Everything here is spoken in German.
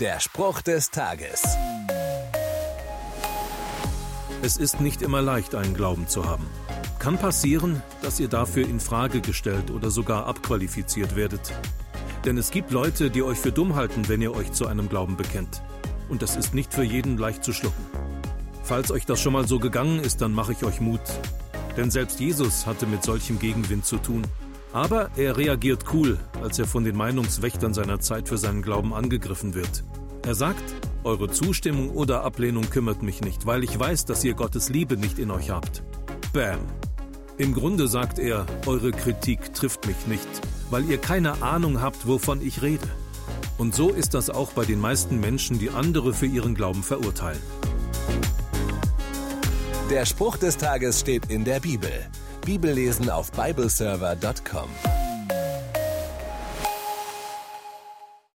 Der Spruch des Tages. Es ist nicht immer leicht, einen Glauben zu haben. Kann passieren, dass ihr dafür in Frage gestellt oder sogar abqualifiziert werdet. Denn es gibt Leute, die euch für dumm halten, wenn ihr euch zu einem Glauben bekennt. Und das ist nicht für jeden leicht zu schlucken. Falls euch das schon mal so gegangen ist, dann mache ich euch Mut. Denn selbst Jesus hatte mit solchem Gegenwind zu tun. Aber er reagiert cool, als er von den Meinungswächtern seiner Zeit für seinen Glauben angegriffen wird. Er sagt, eure Zustimmung oder Ablehnung kümmert mich nicht, weil ich weiß, dass ihr Gottes Liebe nicht in euch habt. Bam. Im Grunde sagt er, eure Kritik trifft mich nicht, weil ihr keine Ahnung habt, wovon ich rede. Und so ist das auch bei den meisten Menschen, die andere für ihren Glauben verurteilen. Der Spruch des Tages steht in der Bibel. Bibellesen auf bibleserver.com.